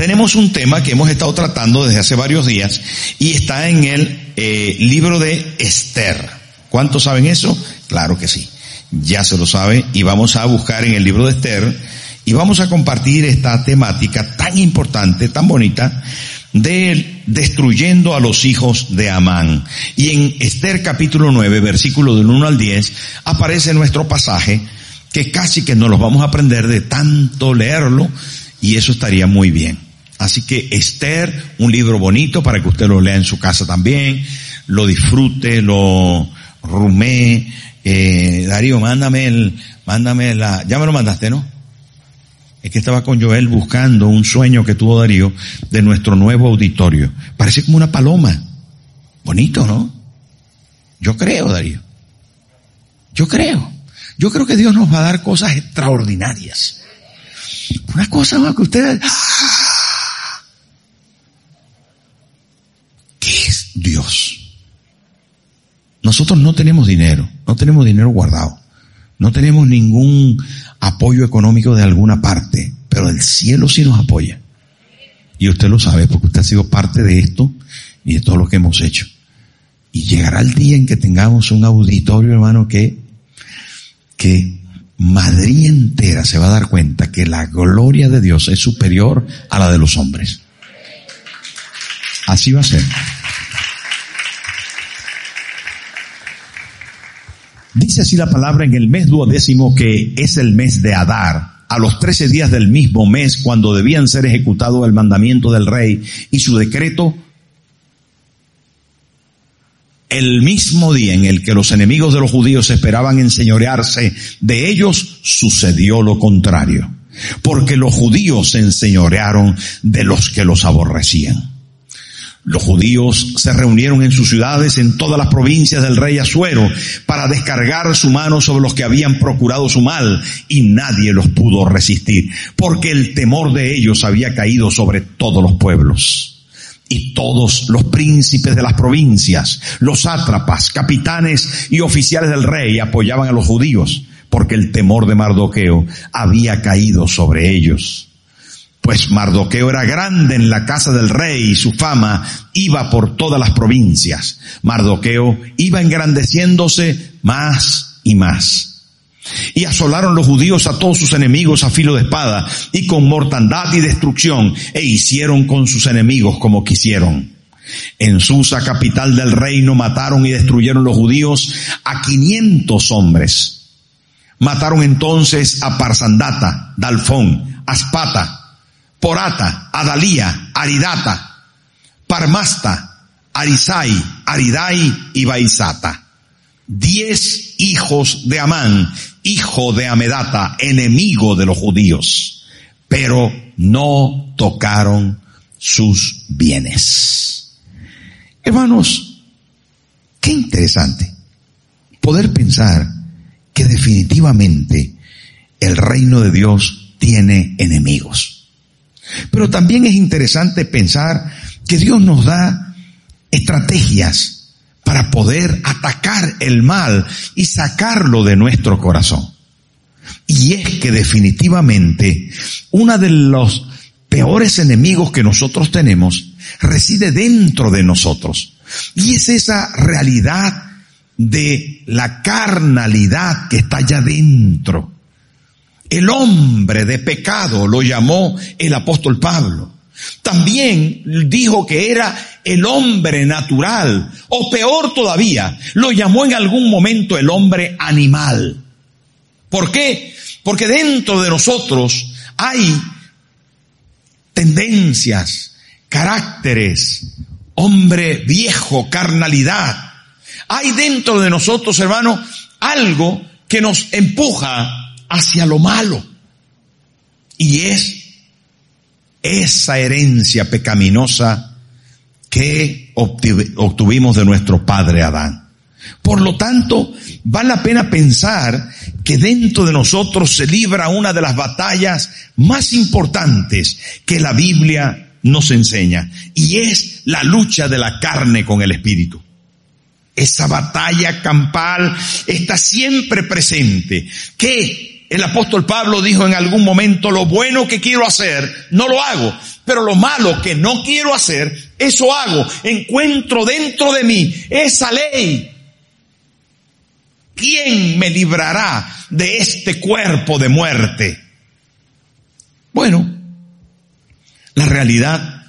Tenemos un tema que hemos estado tratando desde hace varios días y está en el eh, libro de Esther. ¿Cuántos saben eso? Claro que sí. Ya se lo sabe y vamos a buscar en el libro de Esther y vamos a compartir esta temática tan importante, tan bonita, de destruyendo a los hijos de Amán. Y en Esther capítulo 9, versículo del 1 al 10, aparece nuestro pasaje que casi que no los vamos a aprender de tanto leerlo y eso estaría muy bien. Así que Esther, un libro bonito para que usted lo lea en su casa también, lo disfrute, lo rumee. Eh, Darío, mándame el, mándame la, ya me lo mandaste, ¿no? Es que estaba con Joel buscando un sueño que tuvo Darío de nuestro nuevo auditorio. Parece como una paloma. Bonito, ¿no? Yo creo, Darío. Yo creo. Yo creo que Dios nos va a dar cosas extraordinarias. Una cosa más que ustedes... ¿Qué es Dios? Nosotros no tenemos dinero, no tenemos dinero guardado, no tenemos ningún apoyo económico de alguna parte, pero el cielo sí nos apoya. Y usted lo sabe porque usted ha sido parte de esto y de todo lo que hemos hecho. Y llegará el día en que tengamos un auditorio, hermano, que, que Madrid entera se va a dar cuenta que la gloria de Dios es superior a la de los hombres. Así va a ser. Dice así la palabra en el mes duodécimo que es el mes de Adar, a los trece días del mismo mes cuando debían ser ejecutado el mandamiento del rey y su decreto, el mismo día en el que los enemigos de los judíos esperaban enseñorearse de ellos, sucedió lo contrario, porque los judíos se enseñorearon de los que los aborrecían. Los judíos se reunieron en sus ciudades en todas las provincias del rey Asuero para descargar su mano sobre los que habían procurado su mal y nadie los pudo resistir porque el temor de ellos había caído sobre todos los pueblos. Y todos los príncipes de las provincias, los sátrapas, capitanes y oficiales del rey apoyaban a los judíos porque el temor de Mardoqueo había caído sobre ellos pues Mardoqueo era grande en la casa del rey y su fama iba por todas las provincias. Mardoqueo iba engrandeciéndose más y más. Y asolaron los judíos a todos sus enemigos a filo de espada y con mortandad y destrucción e hicieron con sus enemigos como quisieron. En Susa, capital del reino, mataron y destruyeron los judíos a quinientos hombres. Mataron entonces a Parsandata, Dalfón, Aspata, Porata, Adalía, Aridata, Parmasta, Arisai, Aridai y Baisata. Diez hijos de Amán, hijo de Amedata, enemigo de los judíos, pero no tocaron sus bienes. Hermanos, qué interesante poder pensar que definitivamente el reino de Dios tiene enemigos. Pero también es interesante pensar que Dios nos da estrategias para poder atacar el mal y sacarlo de nuestro corazón. Y es que definitivamente uno de los peores enemigos que nosotros tenemos reside dentro de nosotros. Y es esa realidad de la carnalidad que está allá dentro. El hombre de pecado lo llamó el apóstol Pablo. También dijo que era el hombre natural, o peor todavía, lo llamó en algún momento el hombre animal. ¿Por qué? Porque dentro de nosotros hay tendencias, caracteres, hombre viejo, carnalidad. Hay dentro de nosotros, hermano, algo que nos empuja hacia lo malo. Y es esa herencia pecaminosa que obtuvimos de nuestro padre Adán. Por lo tanto, vale la pena pensar que dentro de nosotros se libra una de las batallas más importantes que la Biblia nos enseña, y es la lucha de la carne con el espíritu. Esa batalla campal está siempre presente, que el apóstol Pablo dijo en algún momento, lo bueno que quiero hacer, no lo hago, pero lo malo que no quiero hacer, eso hago. Encuentro dentro de mí esa ley ¿quién me librará de este cuerpo de muerte? Bueno, la realidad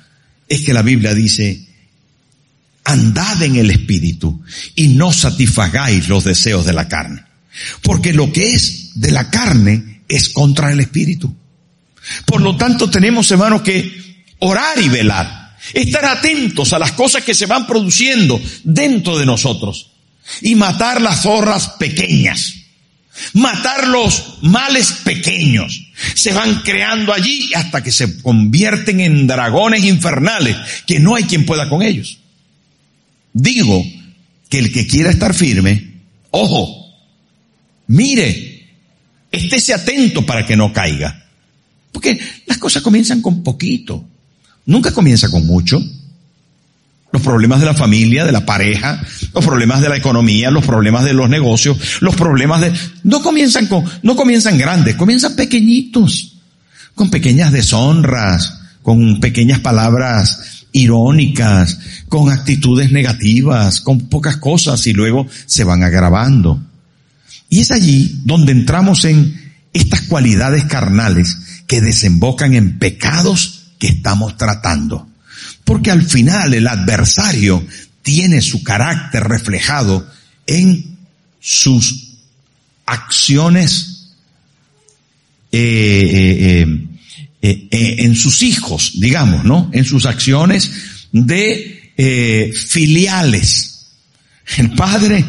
es que la Biblia dice, andad en el Espíritu y no satisfagáis los deseos de la carne. Porque lo que es de la carne es contra el Espíritu. Por lo tanto, tenemos, hermanos, que orar y velar. Estar atentos a las cosas que se van produciendo dentro de nosotros y matar las zorras pequeñas. Matar los males pequeños. Se van creando allí hasta que se convierten en dragones infernales que no hay quien pueda con ellos. Digo que el que quiera estar firme, ojo, mire, estése atento para que no caiga. Porque las cosas comienzan con poquito. Nunca comienza con mucho los problemas de la familia, de la pareja, los problemas de la economía, los problemas de los negocios, los problemas de, no comienzan con, no comienzan grandes, comienzan pequeñitos, con pequeñas deshonras, con pequeñas palabras irónicas, con actitudes negativas, con pocas cosas y luego se van agravando. Y es allí donde entramos en estas cualidades carnales que desembocan en pecados que estamos tratando. Porque al final el adversario tiene su carácter reflejado en sus acciones, eh, eh, eh, en sus hijos, digamos, ¿no? En sus acciones de filiales. El padre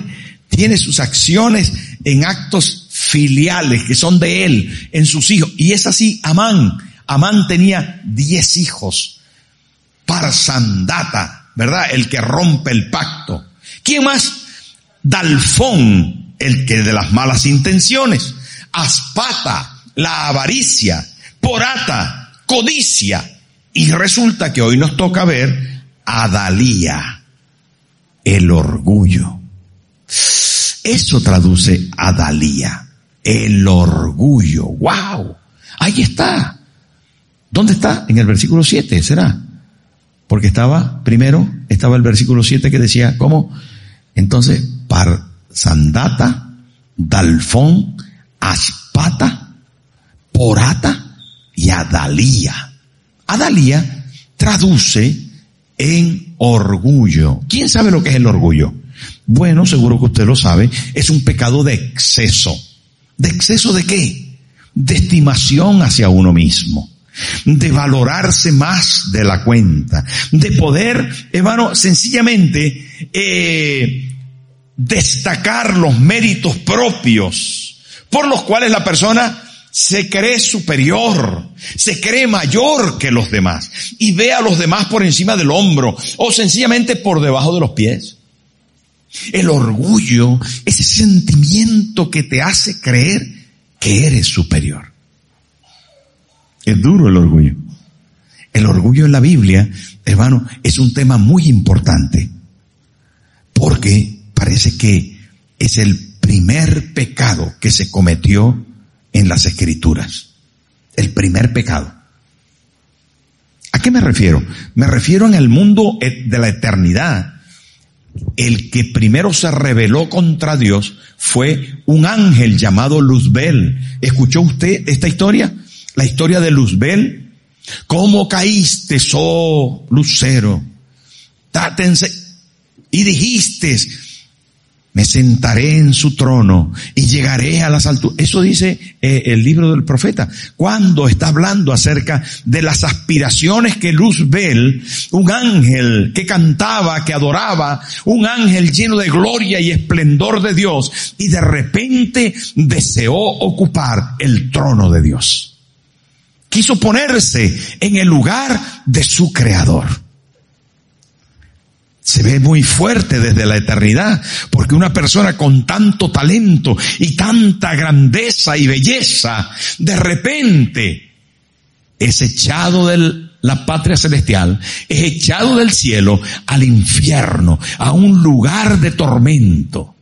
tiene sus acciones en actos filiales que son de él, en sus hijos. Y es así, Amán. Amán tenía diez hijos. Parsandata, ¿verdad? El que rompe el pacto. ¿Quién más? Dalfón, el que de las malas intenciones. Aspata, la avaricia. Porata, codicia. Y resulta que hoy nos toca ver a Dalía, el orgullo. Eso traduce a Dalía, el orgullo. ¡Wow! Ahí está. ¿Dónde está? En el versículo 7, ¿será? Porque estaba, primero, estaba el versículo 7 que decía, ¿cómo? Entonces, par sandata, dalfón, aspata, porata y adalía. Adalía traduce en orgullo. ¿Quién sabe lo que es el orgullo? Bueno, seguro que usted lo sabe, es un pecado de exceso. ¿De exceso de qué? De estimación hacia uno mismo de valorarse más de la cuenta, de poder, hermano, sencillamente eh, destacar los méritos propios por los cuales la persona se cree superior, se cree mayor que los demás y ve a los demás por encima del hombro o sencillamente por debajo de los pies. El orgullo, ese sentimiento que te hace creer que eres superior. Es duro el orgullo. El orgullo en la Biblia, hermano, es un tema muy importante. Porque parece que es el primer pecado que se cometió en las escrituras. El primer pecado. ¿A qué me refiero? Me refiero en el mundo de la eternidad. El que primero se rebeló contra Dios fue un ángel llamado Luzbel. ¿Escuchó usted esta historia? la historia de Luzbel. ¿Cómo caíste, oh lucero? Tátense. Y dijiste, me sentaré en su trono y llegaré a las alturas. Eso dice eh, el libro del profeta. Cuando está hablando acerca de las aspiraciones que Luzbel, un ángel que cantaba, que adoraba, un ángel lleno de gloria y esplendor de Dios, y de repente deseó ocupar el trono de Dios. Quiso ponerse en el lugar de su creador se ve muy fuerte desde la eternidad, porque una persona con tanto talento y tanta grandeza y belleza, de repente es echado de la patria celestial, es echado del cielo al infierno, a un lugar de tormento.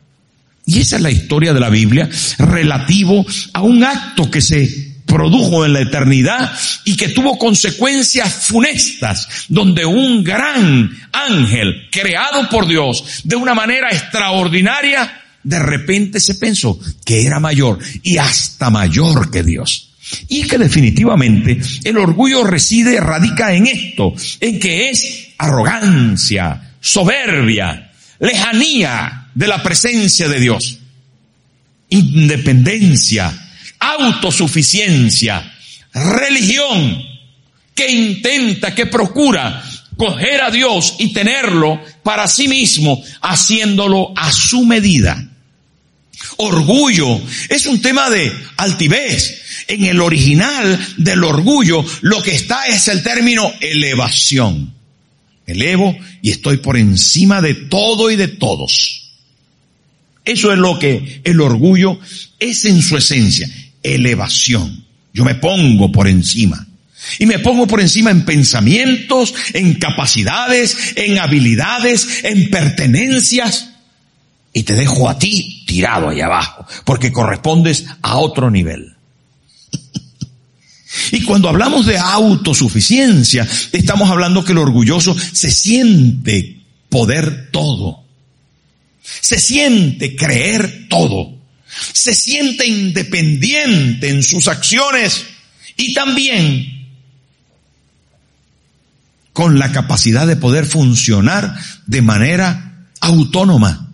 Y esa es la historia de la Biblia relativo a un acto que se produjo en la eternidad y que tuvo consecuencias funestas, donde un gran ángel creado por Dios de una manera extraordinaria, de repente se pensó que era mayor y hasta mayor que Dios. Y que definitivamente el orgullo reside, radica en esto, en que es arrogancia, soberbia, lejanía de la presencia de Dios, independencia, autosuficiencia, religión que intenta, que procura coger a Dios y tenerlo para sí mismo, haciéndolo a su medida. Orgullo es un tema de altivez. En el original del orgullo lo que está es el término elevación. Elevo y estoy por encima de todo y de todos. Eso es lo que el orgullo es en su esencia elevación. Yo me pongo por encima. Y me pongo por encima en pensamientos, en capacidades, en habilidades, en pertenencias. Y te dejo a ti tirado ahí abajo, porque correspondes a otro nivel. Y cuando hablamos de autosuficiencia, estamos hablando que el orgulloso se siente poder todo. Se siente creer todo se siente independiente en sus acciones y también con la capacidad de poder funcionar de manera autónoma.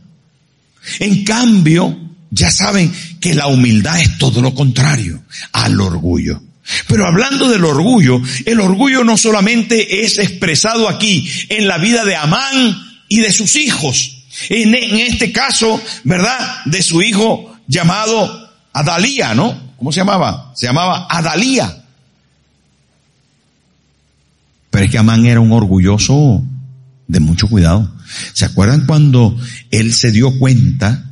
En cambio, ya saben que la humildad es todo lo contrario al orgullo. Pero hablando del orgullo, el orgullo no solamente es expresado aquí en la vida de Amán y de sus hijos. En, este caso, ¿verdad? De su hijo llamado Adalía, ¿no? ¿Cómo se llamaba? Se llamaba Adalía. Pero es que Amán era un orgulloso de mucho cuidado. ¿Se acuerdan cuando él se dio cuenta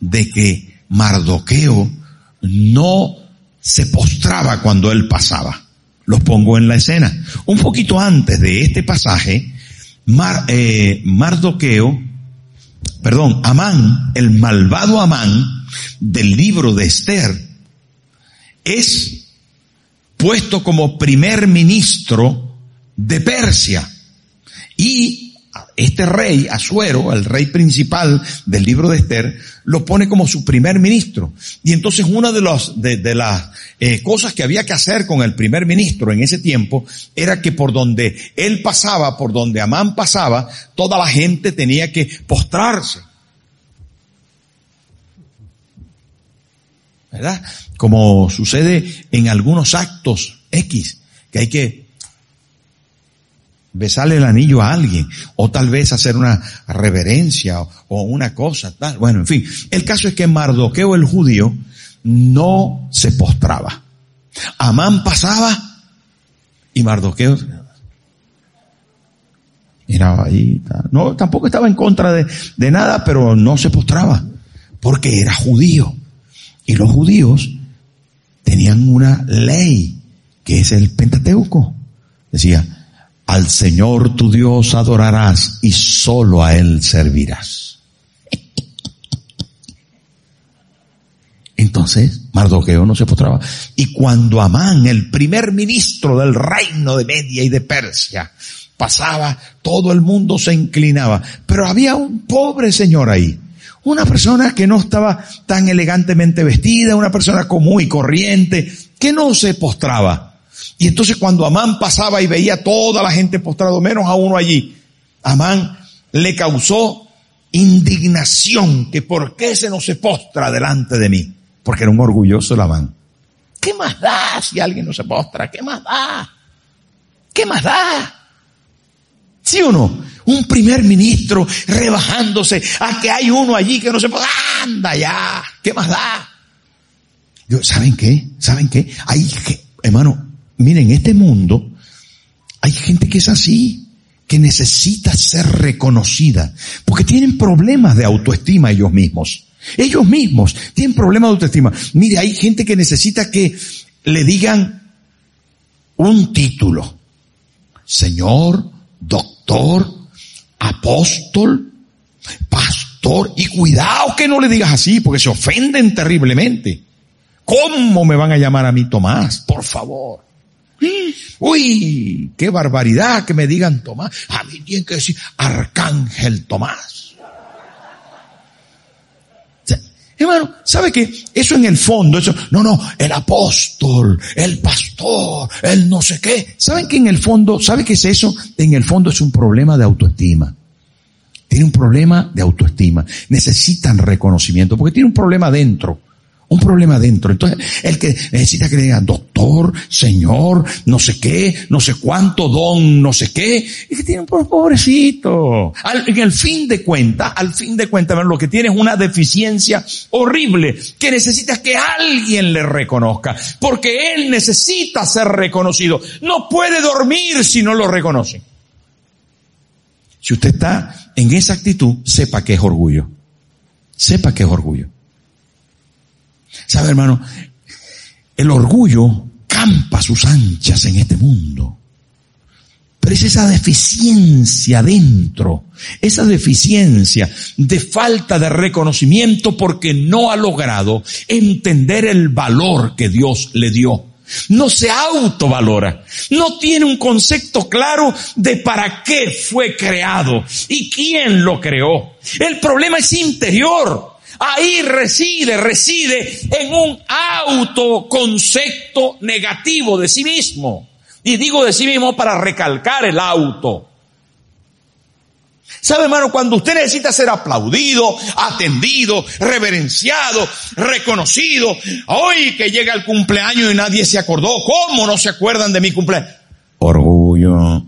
de que Mardoqueo no se postraba cuando él pasaba? Los pongo en la escena. Un poquito antes de este pasaje, eh, Mardoqueo, perdón, Amán, el malvado Amán, del libro de Esther es puesto como primer ministro de Persia. Y este rey, Asuero, el rey principal del libro de Esther, lo pone como su primer ministro. Y entonces una de, de, las eh, cosas que había que hacer con el primer ministro en ese tiempo era que por donde él pasaba, por donde Amán pasaba, toda la gente tenía que postrarse. ¿verdad? Como sucede en algunos actos X, que hay que besarle el anillo a alguien, o tal vez hacer una reverencia o, una cosa, tal. Bueno, en fin, el caso es que Mardoqueo el judío no se postraba. Amán pasaba y Mardoqueo miraba ahí. No, tampoco estaba en contra de, de nada, pero no se postraba, porque era judío. Y los judíos tenían una ley, que es el Pentateuco. Decía, al Señor tu Dios adorarás y solo a Él servirás. Entonces, Mardoqueo no se postraba. Y cuando Amán, el primer ministro del reino de Media y de Persia, pasaba, todo el mundo se inclinaba. Pero había un pobre señor ahí, una persona que no estaba tan elegantemente vestida, una persona común y corriente, que no se postraba. Y entonces cuando Amán pasaba y veía toda la gente postrado, menos a uno allí, Amán le causó indignación que por qué se no se postra delante de mí. Porque era un orgulloso Labán. ¿Qué más da si alguien no se postra? ¿Qué más da? ¿Qué más da? ¿Sí o no? Un primer ministro rebajándose a que hay uno allí que no se puede. Anda ya. ¿Qué más da? ¿Saben qué? ¿Saben qué? Hay, hermano, miren, este mundo hay gente que es así, que necesita ser reconocida, porque tienen problemas de autoestima ellos mismos. Ellos mismos tienen problemas de autoestima. Mire, hay gente que necesita que le digan un título. Señor, doctor, apóstol, pastor, y cuidado que no le digas así, porque se ofenden terriblemente. ¿Cómo me van a llamar a mí Tomás? Por favor. Uy, qué barbaridad que me digan Tomás. A mí tienen que decir Arcángel Tomás. Hermano, ¿sabe que eso en el fondo, eso, no, no, el apóstol, el pastor, el no sé qué. ¿Saben que en el fondo, ¿sabe qué es eso? En el fondo es un problema de autoestima. Tiene un problema de autoestima. Necesitan reconocimiento porque tiene un problema dentro un problema dentro. Entonces, el que necesita que le digan doctor, señor, no sé qué, no sé cuánto, don, no sé qué, y que tiene un pobrecito. en el fin de cuenta, al fin de cuenta, lo que tiene es una deficiencia horrible, que necesita que alguien le reconozca, porque él necesita ser reconocido. No puede dormir si no lo reconoce. Si usted está en esa actitud, sepa que es orgullo. Sepa que es orgullo. ¿Sabe, hermano? El orgullo campa sus anchas en este mundo. Pero es esa deficiencia dentro, esa deficiencia de falta de reconocimiento porque no ha logrado entender el valor que Dios le dio. No se autovalora. No tiene un concepto claro de para qué fue creado y quién lo creó. El problema es interior. Ahí reside, reside en un autoconcepto negativo de sí mismo. Y digo de sí mismo para recalcar el auto. ¿Sabe, hermano? Cuando usted necesita ser aplaudido, atendido, reverenciado, reconocido, hoy que llega el cumpleaños y nadie se acordó, ¿cómo no se acuerdan de mi cumpleaños? Orgullo.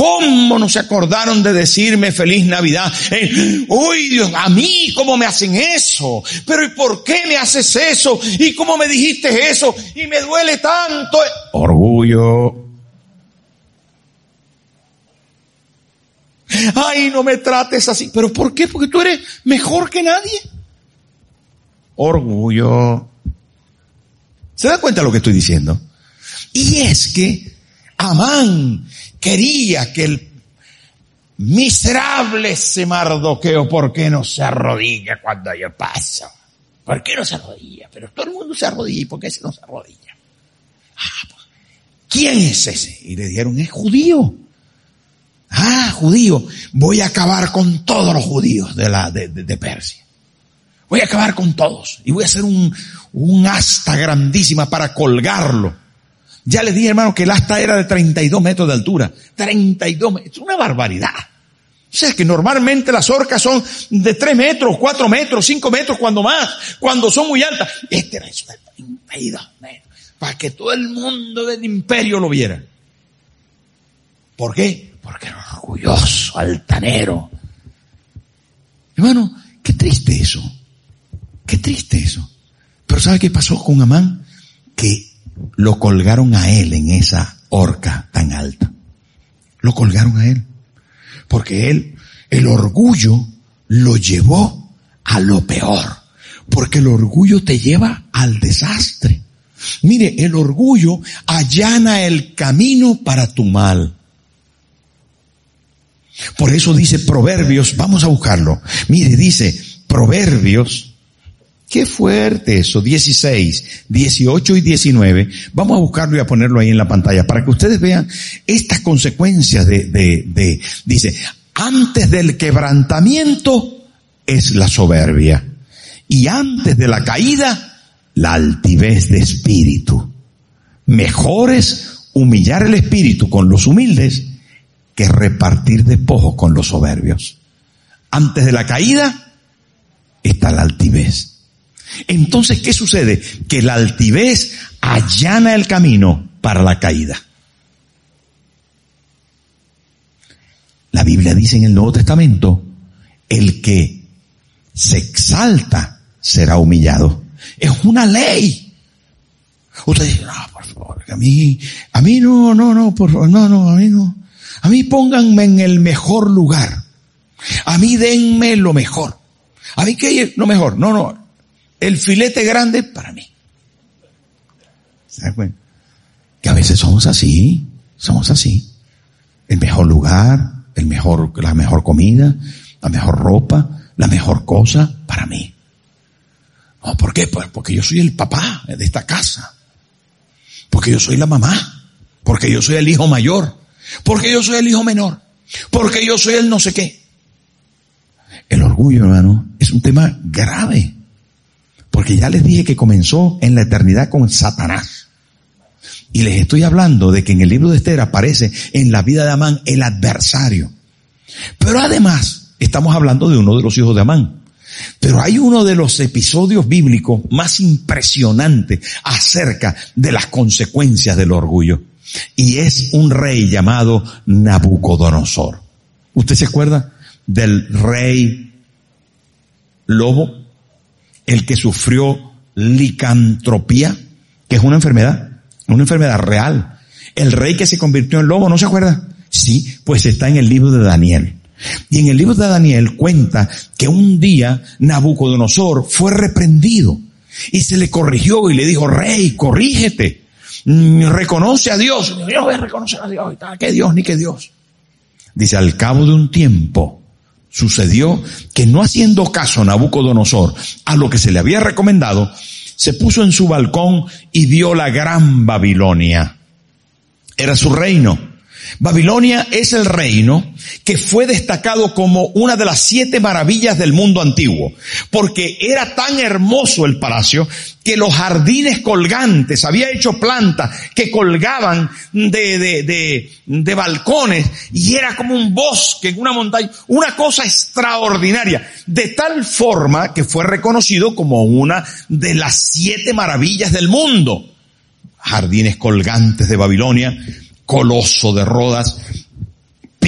¿Cómo no se acordaron de decirme feliz Navidad? Eh, uy, Dios, a mí, ¿cómo me hacen eso? Pero ¿y por qué me haces eso? ¿Y cómo me dijiste eso? Y me duele tanto. Orgullo. Ay, no me trates así. ¿Pero por qué? Porque tú eres mejor que nadie. Orgullo. ¿Se da cuenta de lo que estoy diciendo? Y es que Amán quería que el miserable se Mardoqueo, ¿por qué no se arrodilla cuando yo paso? ¿Por qué no se arrodilla? Pero todo el mundo se arrodilla, ¿y por qué ese no se arrodilla? Ah, pues, ¿quién es ese? Y le dijeron, es judío. Ah, judío. Voy a acabar con todos los judíos de la, de, de, Persia. Voy a acabar con todos. Y voy a hacer un, un asta grandísima para colgarlo ya les dije, hermano, que el asta era de 32 metros de altura. 32 metros. Es una barbaridad. O sea, que normalmente las orcas son de 3 metros, 4 metros, 5 metros, cuando más, cuando son muy altas. Este era eso de 32 metros. Para que todo el mundo del imperio lo viera. ¿Por qué? Porque era orgulloso, altanero. Hermano, qué triste eso. Qué triste eso. Pero ¿sabe qué pasó con Amán? Que lo colgaron a él en esa horca tan alta. Lo colgaron a él. Porque él, el orgullo lo llevó a lo peor. Porque el orgullo te lleva al desastre. Mire, el orgullo allana el camino para tu mal. Por eso dice Proverbios, vamos a buscarlo. Mire, dice Proverbios Qué fuerte eso, 16, 18 y 19. Vamos a buscarlo y a ponerlo ahí en la pantalla para que ustedes vean estas consecuencias de, de, de, dice, antes del quebrantamiento es la soberbia y antes de la caída la altivez de espíritu. Mejor es humillar el espíritu con los humildes que repartir despojos con los soberbios. Antes de la caída está la altivez. Entonces, ¿qué sucede? Que la altivez allana el camino para la caída. La Biblia dice en el Nuevo Testamento, el que se exalta será humillado. Es una ley. Usted dice, no, por favor, a mí, a mí no, no, no, por favor, no, no, a mí no. A mí pónganme en el mejor lugar. A mí denme lo mejor. A mí qué es lo mejor. No, no. El filete grande para mí. ¿Se Que a veces somos así. Somos así. El mejor lugar, el mejor, la mejor comida, la mejor ropa, la mejor cosa para mí. ¿por qué? Pues porque yo soy el papá de esta casa. Porque yo soy la mamá. Porque yo soy el hijo mayor. Porque yo soy el hijo menor. Porque yo soy el no sé qué. El orgullo, hermano, es un tema grave. Porque ya les dije que comenzó en la eternidad con Satanás. Y les estoy hablando de que en el libro de Esther aparece en la vida de Amán el adversario. Pero además, estamos hablando de uno de los hijos de Amán. Pero hay uno de los episodios bíblicos más impresionantes acerca de las consecuencias del orgullo. Y es un rey llamado Nabucodonosor. ¿Usted se acuerda del rey lobo? El que sufrió licantropía, que es una enfermedad, una enfermedad real. El rey que se convirtió en lobo, ¿no se acuerda? Sí, pues está en el libro de Daniel. Y en el libro de Daniel cuenta que un día Nabucodonosor fue reprendido y se le corrigió y le dijo, rey, corrígete, reconoce a Dios. Yo voy a reconocer a Dios, ¿qué Dios ni qué Dios? Dice, al cabo de un tiempo sucedió que no haciendo caso Nabucodonosor a lo que se le había recomendado, se puso en su balcón y vio la gran Babilonia. Era su reino Babilonia es el reino que fue destacado como una de las siete maravillas del mundo antiguo, porque era tan hermoso el palacio que los jardines colgantes, había hecho plantas que colgaban de, de, de, de balcones y era como un bosque en una montaña, una cosa extraordinaria, de tal forma que fue reconocido como una de las siete maravillas del mundo. Jardines colgantes de Babilonia, coloso de Rodas,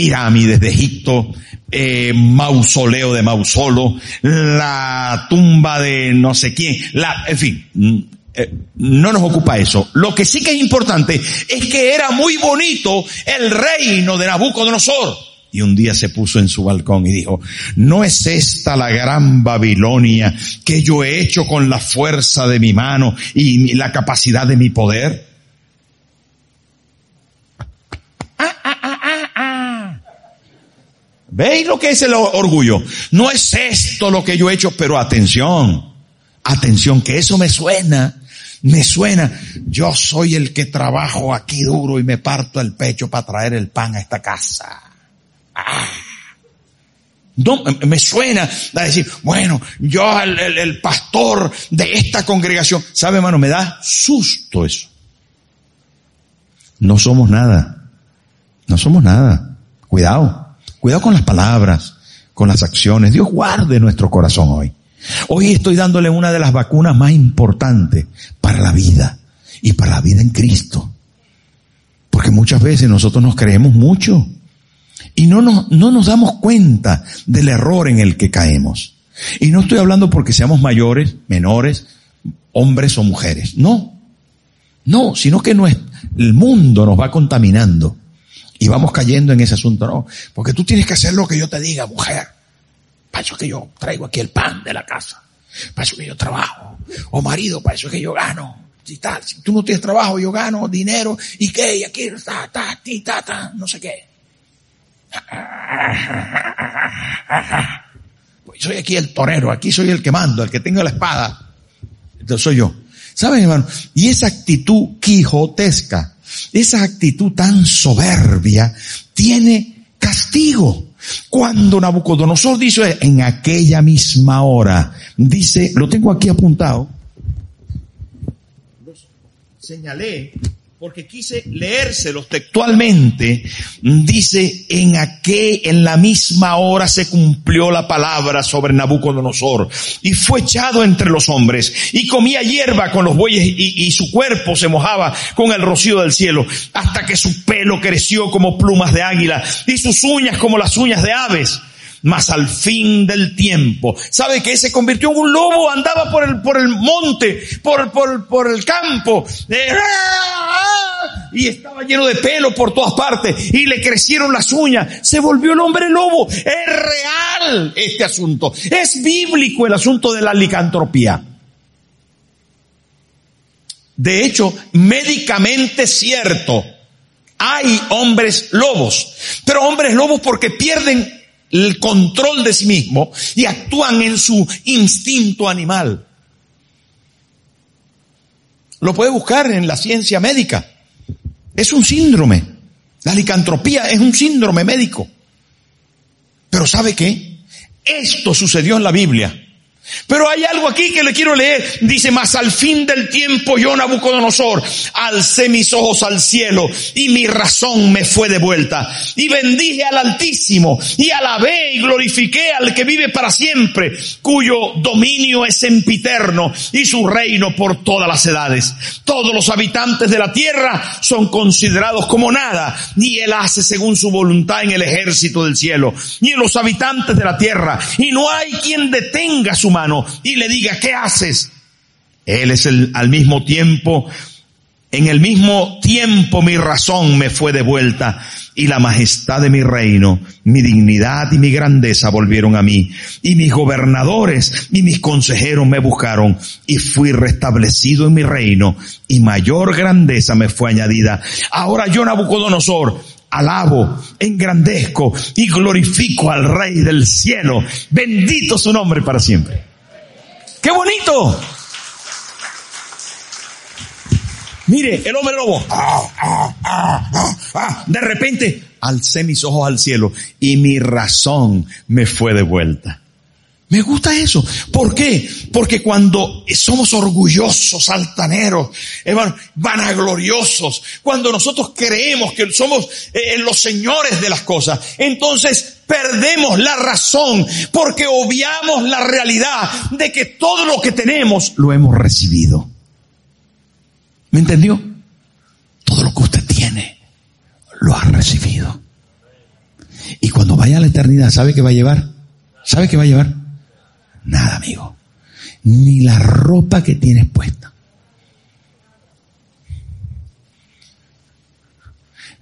pirámides de Egipto, eh, mausoleo de Mausolo, la tumba de no sé quién, la, en fin, mm, eh, no nos ocupa eso. Lo que sí que es importante es que era muy bonito el reino de Nabucodonosor. Y un día se puso en su balcón y dijo, ¿no es esta la gran Babilonia que yo he hecho con la fuerza de mi mano y la capacidad de mi poder? ¿Veis lo que es el orgullo? No es esto lo que yo he hecho, pero atención, atención, que eso me suena, me suena. Yo soy el que trabajo aquí duro y me parto el pecho para traer el pan a esta casa. Ah. No, me suena a decir, bueno, yo el, el pastor de esta congregación, ¿sabe hermano? Me da susto eso. No somos nada. No somos nada. Cuidado. Cuidado con las palabras, con las acciones. Dios guarde nuestro corazón hoy. Hoy estoy dándole una de las vacunas más importantes para la vida y para la vida en Cristo. Porque muchas veces nosotros nos creemos mucho y no nos, no nos damos cuenta del error en el que caemos. Y no estoy hablando porque seamos mayores, menores, hombres o mujeres. No. No, sino que no es, el mundo nos va contaminando. Y vamos cayendo en ese asunto, no. Porque tú tienes que hacer lo que yo te diga, mujer. Para eso que yo traigo aquí el pan de la casa. Para eso que yo trabajo. O marido, para eso que yo gano. Tal. Si tú no tienes trabajo, yo gano dinero. ¿Y qué? Y aquí, ta, ta, ti, ta, ta, no sé qué. Pues soy aquí el torero, aquí soy el que mando, el que tengo la espada. Entonces soy yo. ¿Saben, hermano? Y esa actitud quijotesca esa actitud tan soberbia tiene castigo. Cuando Nabucodonosor dice en aquella misma hora, dice, lo tengo aquí apuntado, señalé porque quise leérselos textualmente, dice, en aquel, en la misma hora se cumplió la palabra sobre Nabucodonosor, y fue echado entre los hombres, y comía hierba con los bueyes, y, su cuerpo se mojaba con el rocío del cielo, hasta que su pelo creció como plumas de águila, y sus uñas como las uñas de aves mas al fin del tiempo, ¿sabe que se convirtió en un lobo? Andaba por el, por el monte, por, por, por el campo, y estaba lleno de pelo por todas partes, y le crecieron las uñas, se volvió el hombre lobo. Es real este asunto, es bíblico el asunto de la licantropía. De hecho, médicamente cierto, hay hombres lobos, pero hombres lobos porque pierden el control de sí mismo y actúan en su instinto animal. Lo puede buscar en la ciencia médica. Es un síndrome. La licantropía es un síndrome médico. Pero ¿sabe qué? Esto sucedió en la Biblia. Pero hay algo aquí que le quiero leer. Dice, mas al fin del tiempo yo Nabucodonosor alcé mis ojos al cielo y mi razón me fue de vuelta. Y bendije al Altísimo y alabé y glorifiqué al que vive para siempre, cuyo dominio es sempiterno y su reino por todas las edades. Todos los habitantes de la tierra son considerados como nada, ni él hace según su voluntad en el ejército del cielo, ni en los habitantes de la tierra, y no hay quien detenga su mano y le diga, ¿qué haces? Él es el, al mismo tiempo, en el mismo tiempo mi razón me fue devuelta y la majestad de mi reino, mi dignidad y mi grandeza volvieron a mí. Y mis gobernadores y mis consejeros me buscaron y fui restablecido en mi reino y mayor grandeza me fue añadida. Ahora yo Nabucodonosor, alabo, engrandezco y glorifico al Rey del cielo. Bendito su nombre para siempre. ¡Qué bonito! Mire, el hombre lobo. De repente, alcé mis ojos al cielo y mi razón me fue de vuelta. Me gusta eso. ¿Por qué? Porque cuando somos orgullosos, altaneros, vanagloriosos, cuando nosotros creemos que somos eh, los señores de las cosas, entonces perdemos la razón porque obviamos la realidad de que todo lo que tenemos lo hemos recibido. ¿Me entendió? Todo lo que usted tiene lo ha recibido. Y cuando vaya a la eternidad, ¿sabe qué va a llevar? ¿Sabe qué va a llevar? Nada, amigo. Ni la ropa que tienes puesta.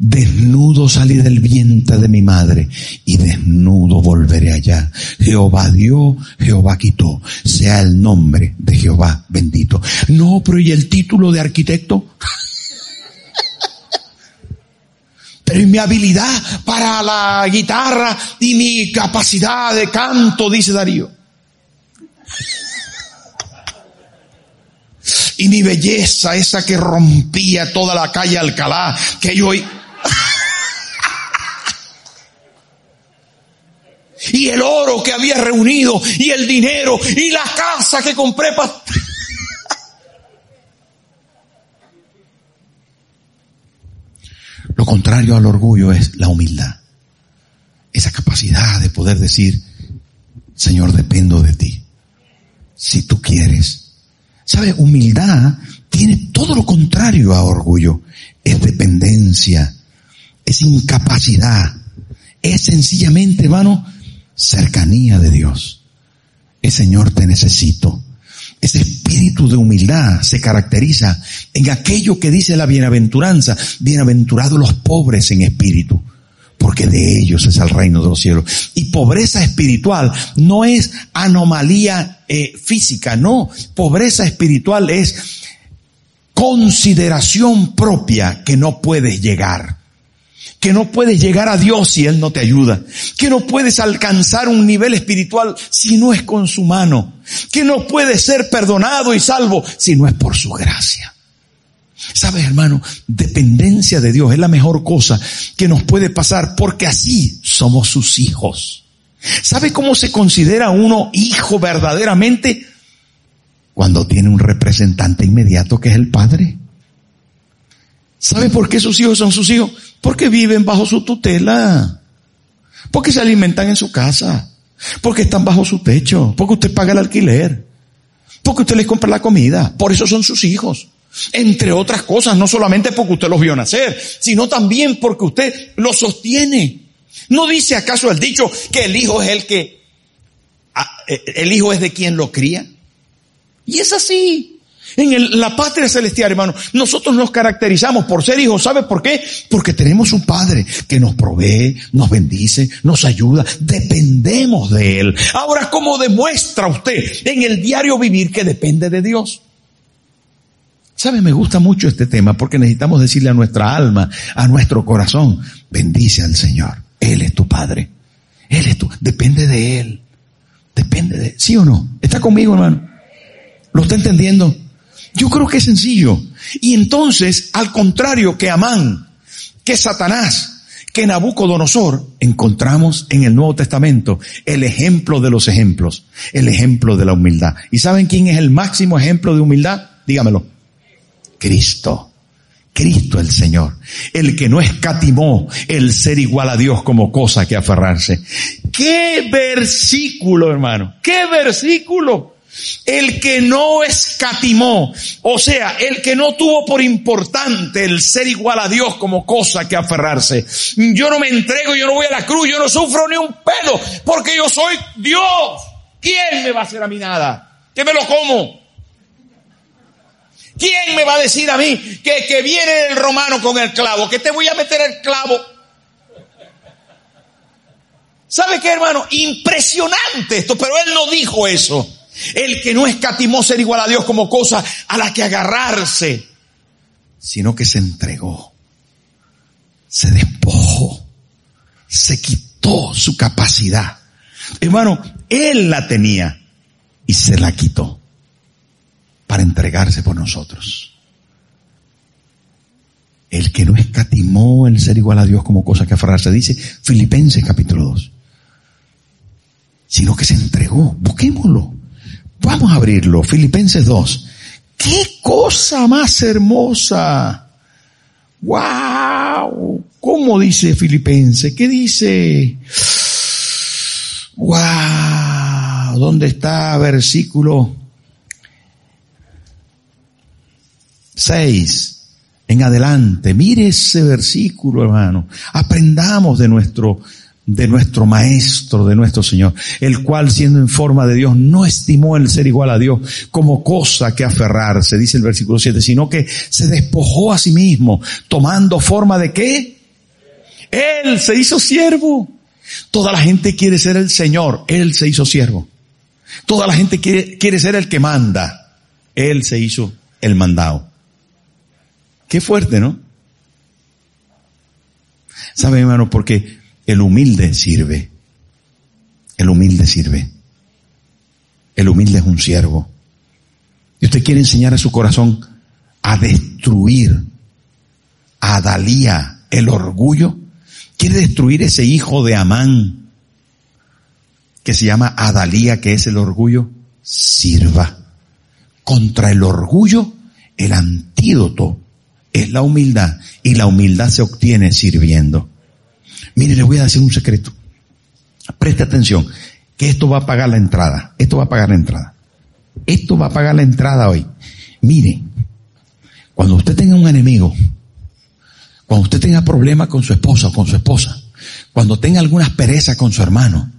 Desnudo salí del vientre de mi madre y desnudo volveré allá. Jehová dio, Jehová quitó. Sea el nombre de Jehová bendito. No, pero ¿y el título de arquitecto? pero ¿y mi habilidad para la guitarra y mi capacidad de canto, dice Darío. Y mi belleza, esa que rompía toda la calle Alcalá, que yo... y el oro que había reunido, y el dinero, y la casa que compré para... Lo contrario al orgullo es la humildad. Esa capacidad de poder decir, Señor, dependo de ti. Si tú quieres, ¿Sabe? Humildad tiene todo lo contrario a orgullo. Es dependencia, es incapacidad, es sencillamente, hermano, cercanía de Dios. El Señor te necesito. Ese espíritu de humildad se caracteriza en aquello que dice la bienaventuranza, bienaventurados los pobres en espíritu porque de ellos es el reino de los cielos. Y pobreza espiritual no es anomalía eh, física, no. Pobreza espiritual es consideración propia que no puedes llegar. Que no puedes llegar a Dios si Él no te ayuda. Que no puedes alcanzar un nivel espiritual si no es con su mano. Que no puedes ser perdonado y salvo si no es por su gracia. Sabes, hermano, dependencia de Dios es la mejor cosa que nos puede pasar porque así somos sus hijos. ¿Sabe cómo se considera uno hijo verdaderamente? Cuando tiene un representante inmediato que es el Padre. ¿Sabe por qué sus hijos son sus hijos? Porque viven bajo su tutela. Porque se alimentan en su casa. Porque están bajo su techo. Porque usted paga el alquiler. Porque usted les compra la comida. Por eso son sus hijos. Entre otras cosas, no solamente porque usted los vio nacer, sino también porque usted los sostiene. ¿No dice acaso el dicho que el hijo es el que, ah, eh, el hijo es de quien lo cría? Y es así. En la patria celestial, hermano, nosotros nos caracterizamos por ser hijos. ¿Sabe por qué? Porque tenemos un Padre que nos provee, nos bendice, nos ayuda. Dependemos de Él. Ahora, ¿cómo demuestra usted en el diario vivir que depende de Dios? ¿Sabe? Me gusta mucho este tema porque necesitamos decirle a nuestra alma, a nuestro corazón, bendice al Señor. Él es tu Padre. Él es tu, depende de Él. Depende de, ¿sí o no? ¿Está conmigo, hermano? ¿Lo está entendiendo? Yo creo que es sencillo. Y entonces, al contrario que Amán, que Satanás, que Nabucodonosor, encontramos en el Nuevo Testamento el ejemplo de los ejemplos, el ejemplo de la humildad. ¿Y saben quién es el máximo ejemplo de humildad? Dígamelo. Cristo. Cristo el Señor, el que no escatimó el ser igual a Dios como cosa que aferrarse. ¡Qué versículo, hermano! ¡Qué versículo! El que no escatimó, o sea, el que no tuvo por importante el ser igual a Dios como cosa que aferrarse. Yo no me entrego, yo no voy a la cruz, yo no sufro ni un pelo, porque yo soy Dios. ¿Quién me va a hacer a mí nada? ¿Que me lo como? ¿Quién me va a decir a mí que, viene el romano con el clavo? Que te voy a meter el clavo. ¿Sabe qué, hermano? Impresionante esto, pero él no dijo eso. El que no escatimó ser igual a Dios como cosa a la que agarrarse, sino que se entregó, se despojó, se quitó su capacidad. Hermano, él la tenía y se la quitó para entregarse por nosotros. El que no escatimó el ser igual a Dios como cosa que aferrarse, dice Filipenses capítulo 2. Sino que se entregó. Busquémoslo. Vamos a abrirlo. Filipenses 2. ¡Qué cosa más hermosa! ¡Wow! ¿Cómo dice Filipenses? ¿Qué dice? ¡Wow! ¿Dónde está versículo 6 en adelante. Mire ese versículo, hermano. Aprendamos de nuestro, de nuestro maestro, de nuestro Señor, el cual siendo en forma de Dios no estimó el ser igual a Dios como cosa que aferrarse, dice el versículo 7, sino que se despojó a sí mismo, tomando forma de qué? Él se hizo siervo. Toda la gente quiere ser el Señor, Él se hizo siervo. Toda la gente quiere, quiere ser el que manda, Él se hizo el mandado. Qué fuerte, ¿no? ¿Sabe, hermano? Porque el humilde sirve. El humilde sirve. El humilde es un siervo. Y usted quiere enseñar a su corazón a destruir a Adalía el orgullo. Quiere destruir ese hijo de Amán que se llama Adalía, que es el orgullo. Sirva. Contra el orgullo, el antídoto es la humildad y la humildad se obtiene sirviendo. Mire, le voy a decir un secreto. Preste atención, que esto va a pagar la entrada. Esto va a pagar la entrada. Esto va a pagar la entrada hoy. Mire, cuando usted tenga un enemigo, cuando usted tenga problemas con su esposa o con su esposa, cuando tenga alguna aspereza con su hermano,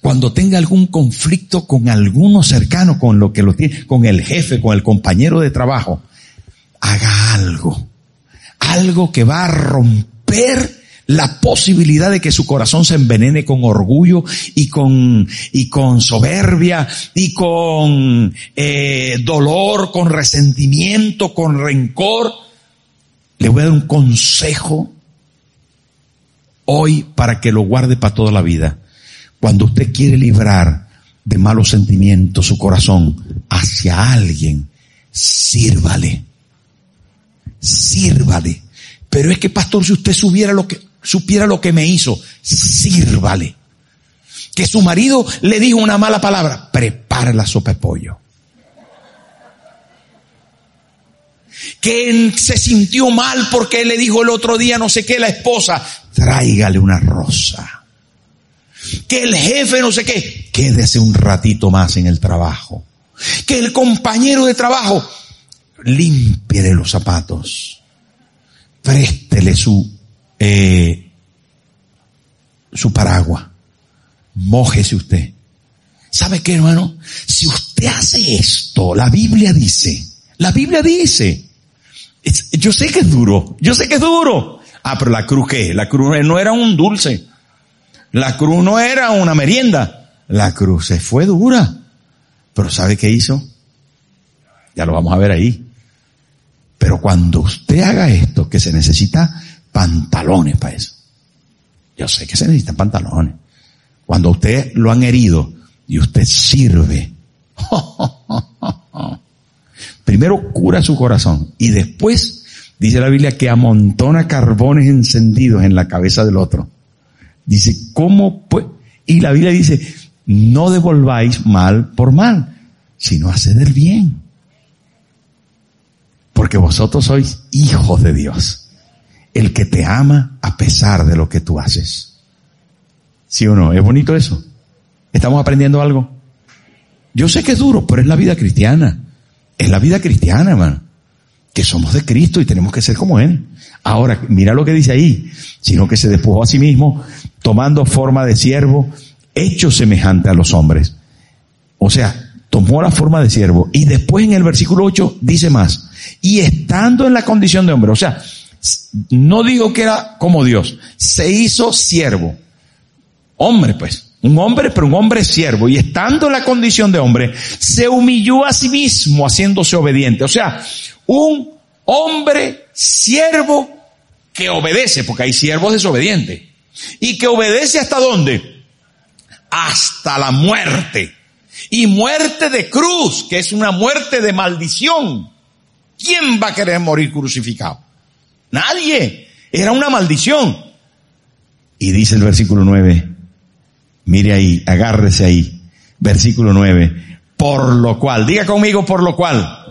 cuando tenga algún conflicto con alguno cercano con lo que lo tiene, con el jefe, con el compañero de trabajo, haga algo algo que va a romper la posibilidad de que su corazón se envenene con orgullo y con, y con soberbia y con eh, dolor, con resentimiento, con rencor. Le voy a dar un consejo hoy para que lo guarde para toda la vida. Cuando usted quiere librar de malos sentimientos su corazón hacia alguien, sírvale sírvale. Pero es que, pastor, si usted supiera lo que, supiera lo que me hizo, sírvale. Que su marido le dijo una mala palabra, prepare la sopa de pollo. que se sintió mal porque le dijo el otro día no sé qué la esposa, tráigale una rosa. Que el jefe no sé qué, quédese un ratito más en el trabajo. Que el compañero de trabajo, límpiele los zapatos. Préstele su, eh, su paraguas. Mójese usted. ¿Sabe qué, hermano? Si usted hace esto, la Biblia dice, la Biblia dice, yo sé que es duro, yo sé que es duro. Ah, pero la cruz qué? La cruz no era un dulce. La cruz no era una merienda. La cruz se fue dura. Pero ¿sabe qué hizo? Ya lo vamos a ver ahí. Pero cuando usted haga esto, que se necesita pantalones para eso. Yo sé que se necesitan pantalones. Cuando usted lo han herido y usted sirve. Primero cura su corazón y después dice la Biblia que amontona carbones encendidos en la cabeza del otro. Dice, ¿cómo pues? Y la Biblia dice, no devolváis mal por mal, sino haced el bien. Porque vosotros sois hijos de Dios. El que te ama a pesar de lo que tú haces. ¿Sí o no? ¿Es bonito eso? ¿Estamos aprendiendo algo? Yo sé que es duro, pero es la vida cristiana. Es la vida cristiana, hermano. Que somos de Cristo y tenemos que ser como Él. Ahora, mira lo que dice ahí. Sino que se despojó a sí mismo, tomando forma de siervo, hecho semejante a los hombres. O sea, tomó la forma de siervo. Y después en el versículo 8 dice más. Y estando en la condición de hombre. O sea, no digo que era como Dios. Se hizo siervo. Hombre, pues. Un hombre, pero un hombre siervo. Y estando en la condición de hombre, se humilló a sí mismo haciéndose obediente. O sea, un hombre siervo que obedece, porque hay siervos desobedientes. Y que obedece hasta dónde? Hasta la muerte. Y muerte de cruz, que es una muerte de maldición. ¿Quién va a querer morir crucificado? Nadie. Era una maldición. Y dice el versículo 9, Mire ahí, agárrese ahí. Versículo 9. Por lo cual, diga conmigo por lo cual.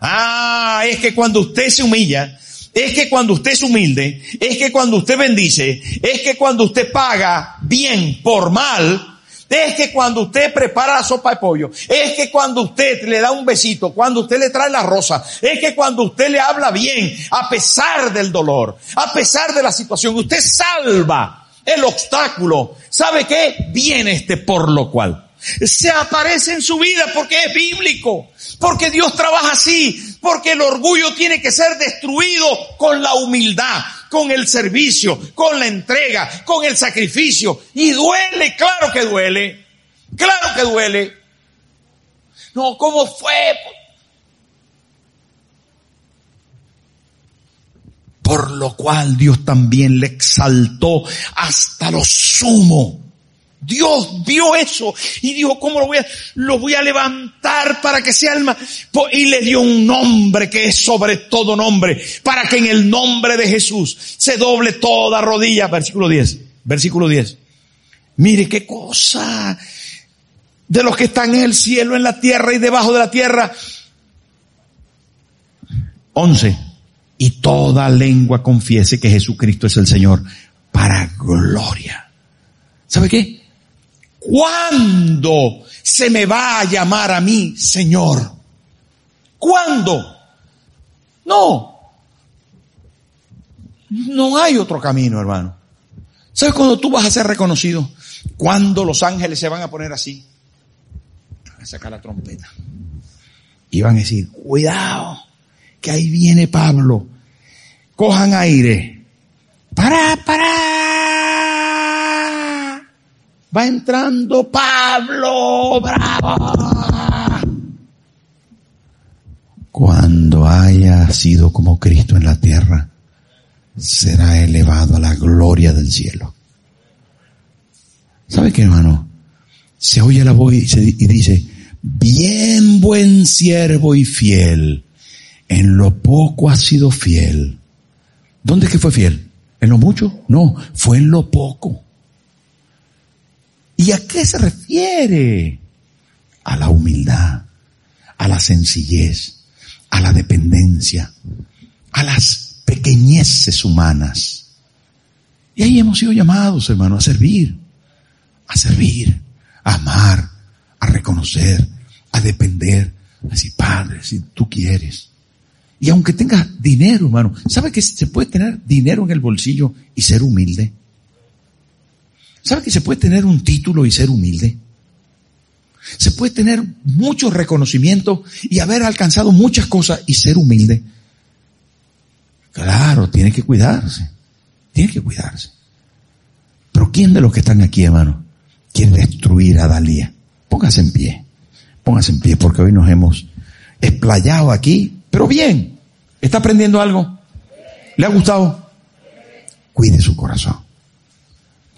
Ah, es que cuando usted se humilla, es que cuando usted es humilde, es que cuando usted bendice, es que cuando usted paga bien por mal, es que cuando usted prepara la sopa de pollo, es que cuando usted le da un besito, cuando usted le trae la rosa, es que cuando usted le habla bien, a pesar del dolor, a pesar de la situación, usted salva el obstáculo, ¿sabe qué? Viene este por lo cual. Se aparece en su vida porque es bíblico, porque Dios trabaja así, porque el orgullo tiene que ser destruido con la humildad, con el servicio, con la entrega, con el sacrificio. Y duele, claro que duele, claro que duele. No, ¿cómo fue? por lo cual Dios también le exaltó hasta lo sumo. Dios vio eso y dijo, ¿cómo lo voy a, lo voy a levantar para que sea alma? Y le dio un nombre que es sobre todo nombre, para que en el nombre de Jesús se doble toda rodilla. Versículo 10, versículo 10. Mire qué cosa de los que están en el cielo, en la tierra y debajo de la tierra. 11 y toda lengua confiese que Jesucristo es el Señor para gloria. ¿Sabe qué? ¿Cuándo se me va a llamar a mí Señor? ¿Cuándo? No. No hay otro camino, hermano. ¿Sabes cuando tú vas a ser reconocido? Cuando los ángeles se van a poner así. Van a sacar la trompeta. Y van a decir, cuidado, que ahí viene Pablo cojan aire. Para, para. Va entrando Pablo, bravo. Cuando haya sido como Cristo en la tierra, será elevado a la gloria del cielo. ¿Sabe qué, hermano? Se oye la voz y, y dice, bien buen siervo y fiel, en lo poco ha sido fiel ¿Dónde es que fue fiel? ¿En lo mucho? No, fue en lo poco. ¿Y a qué se refiere? A la humildad, a la sencillez, a la dependencia, a las pequeñeces humanas. Y ahí hemos sido llamados, hermano, a servir, a servir, a amar, a reconocer, a depender, a Padre, si tú quieres. Y aunque tengas dinero, hermano, ¿sabe que se puede tener dinero en el bolsillo y ser humilde? ¿Sabe que se puede tener un título y ser humilde? Se puede tener mucho reconocimiento y haber alcanzado muchas cosas y ser humilde. Claro, tiene que cuidarse. Tiene que cuidarse. Pero ¿quién de los que están aquí, hermano, quiere destruir a Dalía? Póngase en pie. Póngase en pie porque hoy nos hemos explayado aquí, pero bien. ¿Está aprendiendo algo? ¿Le ha gustado? Cuide su corazón.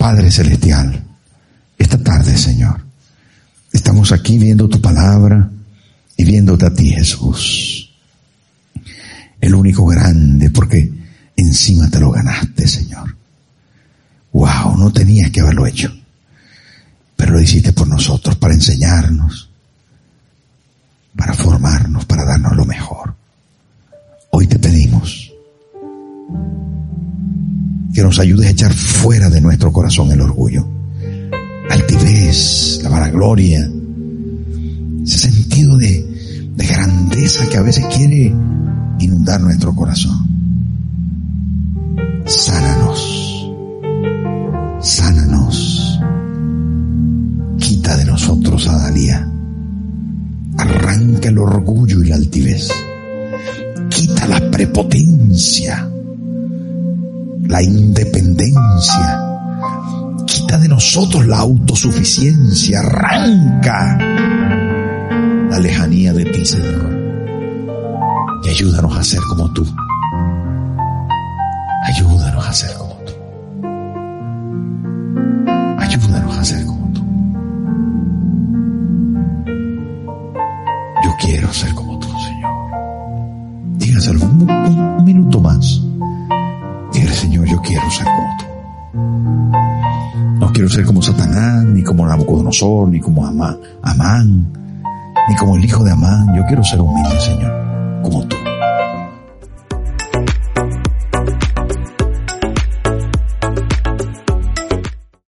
Padre Celestial, esta tarde, Señor, estamos aquí viendo tu palabra y viéndote a ti, Jesús. El único grande, porque encima te lo ganaste, Señor. Wow, no tenías que haberlo hecho. Pero lo hiciste por nosotros, para enseñarnos, para formarnos, para darnos lo mejor. Hoy te pedimos que nos ayudes a echar fuera de nuestro corazón el orgullo, altivez, la vanagloria, ese sentido de, de grandeza que a veces quiere inundar nuestro corazón. Sánanos, sánanos, quita de nosotros a Dalía, arranca el orgullo y la altivez, quita la prepotencia, la independencia. Quita de nosotros la autosuficiencia, arranca la lejanía de ti, Señor. Y ayúdanos a ser como tú. Ayúdanos a ser como tú. Ser como Satanás, ni como Nabucodonosor, ni como Amán, Amán, ni como el hijo de Amán. Yo quiero ser humilde, Señor, como tú.